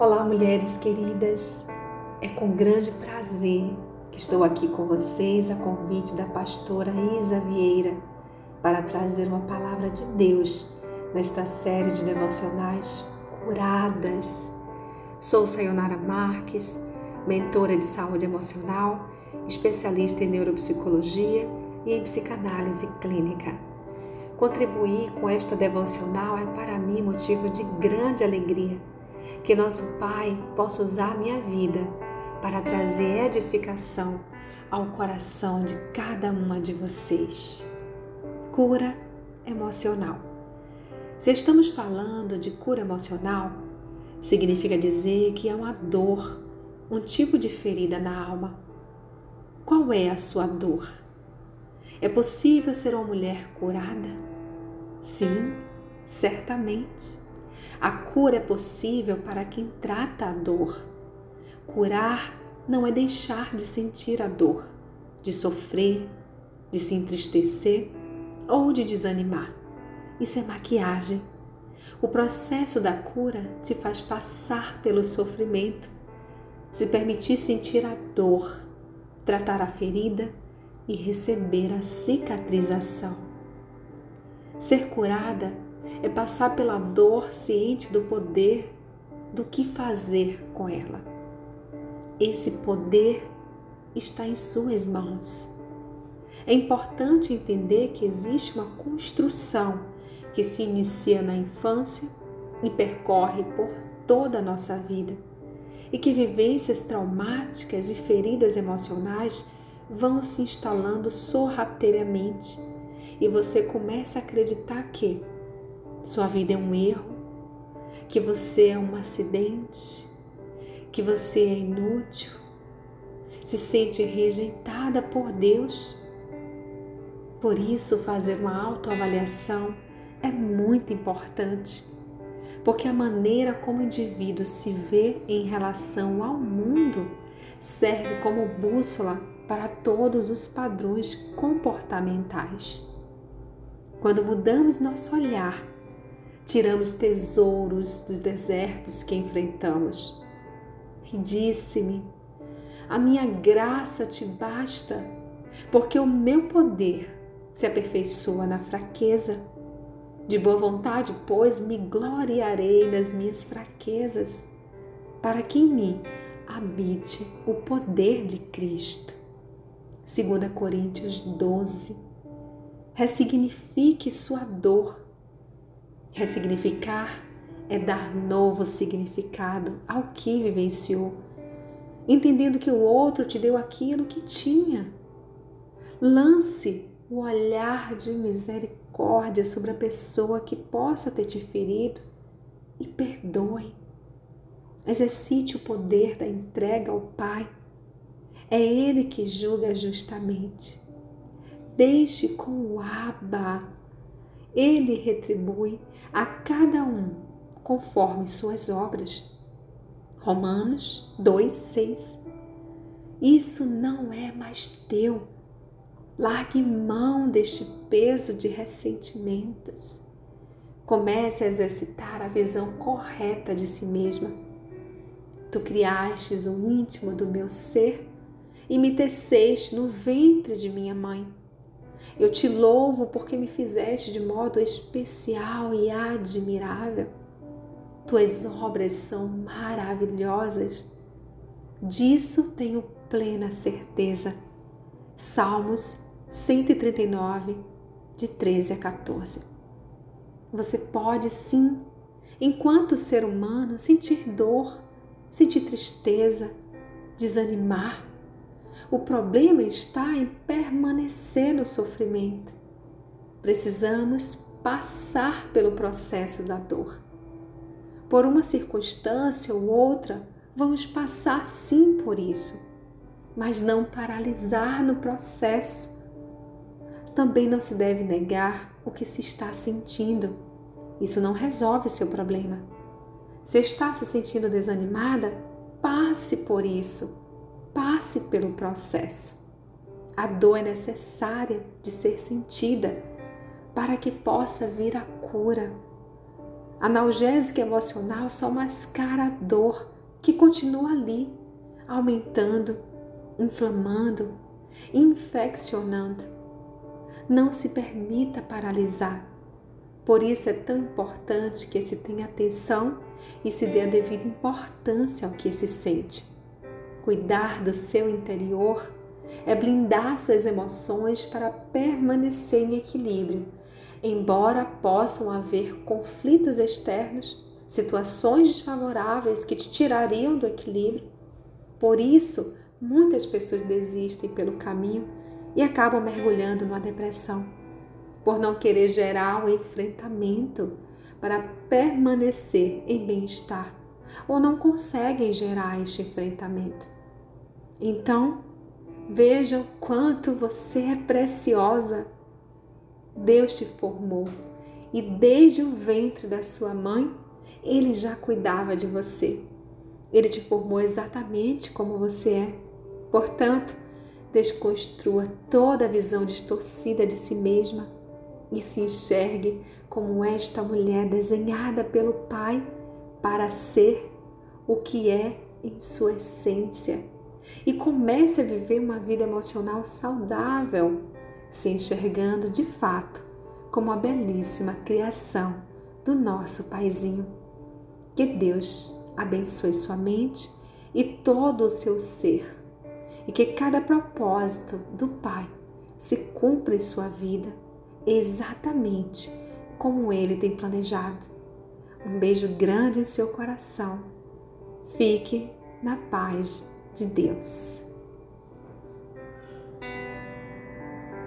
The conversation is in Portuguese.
Olá, mulheres queridas. É com grande prazer que estou aqui com vocês a convite da pastora Isa Vieira para trazer uma palavra de Deus nesta série de devocionais curadas. Sou Sayonara Marques, mentora de saúde emocional, especialista em neuropsicologia e em psicanálise clínica. Contribuir com esta devocional é para mim motivo de grande alegria que nosso Pai possa usar a minha vida para trazer edificação ao coração de cada uma de vocês. Cura emocional. Se estamos falando de cura emocional, significa dizer que há uma dor, um tipo de ferida na alma. Qual é a sua dor? É possível ser uma mulher curada? Sim, certamente. A cura é possível para quem trata a dor. Curar não é deixar de sentir a dor, de sofrer, de se entristecer ou de desanimar. Isso é maquiagem. O processo da cura te faz passar pelo sofrimento, se permitir sentir a dor, tratar a ferida e receber a cicatrização. Ser curada é passar pela dor ciente do poder do que fazer com ela. Esse poder está em suas mãos. É importante entender que existe uma construção que se inicia na infância e percorre por toda a nossa vida, e que vivências traumáticas e feridas emocionais vão se instalando sorrateiramente, e você começa a acreditar que sua vida é um erro, que você é um acidente, que você é inútil, se sente rejeitada por Deus. Por isso, fazer uma autoavaliação é muito importante, porque a maneira como o indivíduo se vê em relação ao mundo serve como bússola para todos os padrões comportamentais. Quando mudamos nosso olhar tiramos tesouros dos desertos que enfrentamos. E disse-me: A minha graça te basta, porque o meu poder se aperfeiçoa na fraqueza. De boa vontade, pois, me gloriarei nas minhas fraquezas, para que em mim habite o poder de Cristo. 2 Coríntios 12. Ressignifique sua dor Ressignificar é dar novo significado ao que vivenciou, entendendo que o outro te deu aquilo que tinha. Lance o olhar de misericórdia sobre a pessoa que possa ter te ferido e perdoe. Exercite o poder da entrega ao Pai. É Ele que julga justamente. Deixe com o Abba ele retribui a cada um conforme suas obras. Romanos 2:6. Isso não é mais teu. Largue mão deste peso de ressentimentos. Comece a exercitar a visão correta de si mesma. Tu criastes o íntimo do meu ser e me teceste no ventre de minha mãe. Eu te louvo porque me fizeste de modo especial e admirável. Tuas obras são maravilhosas. Disso tenho plena certeza. Salmos 139, de 13 a 14. Você pode sim, enquanto ser humano, sentir dor, sentir tristeza, desanimar, o problema está em permanecer no sofrimento. Precisamos passar pelo processo da dor. Por uma circunstância ou outra, vamos passar sim por isso, mas não paralisar no processo. Também não se deve negar o que se está sentindo. Isso não resolve seu problema. Se está se sentindo desanimada, passe por isso passe pelo processo. A dor é necessária de ser sentida para que possa vir a cura. Analgésico emocional só mascara a dor que continua ali, aumentando, inflamando, infeccionando. Não se permita paralisar. Por isso é tão importante que se tenha atenção e se dê a devida importância ao que se sente. Cuidar do seu interior é blindar suas emoções para permanecer em equilíbrio embora possam haver conflitos externos, situações desfavoráveis que te tirariam do equilíbrio. Por isso, muitas pessoas desistem pelo caminho e acabam mergulhando numa depressão, por não querer gerar um enfrentamento para permanecer em bem-estar, ou não conseguem gerar este enfrentamento. Então, veja o quanto você é preciosa Deus te formou e desde o ventre da sua mãe, ele já cuidava de você. Ele te formou exatamente como você é. Portanto, desconstrua toda a visão distorcida de si mesma e se enxergue como esta mulher desenhada pelo Pai para ser o que é em sua essência. E comece a viver uma vida emocional saudável se enxergando de fato como a belíssima criação do nosso Paizinho. Que Deus abençoe sua mente e todo o seu ser, e que cada propósito do Pai se cumpra em sua vida exatamente como Ele tem planejado. Um beijo grande em seu coração. Fique na paz de Deus.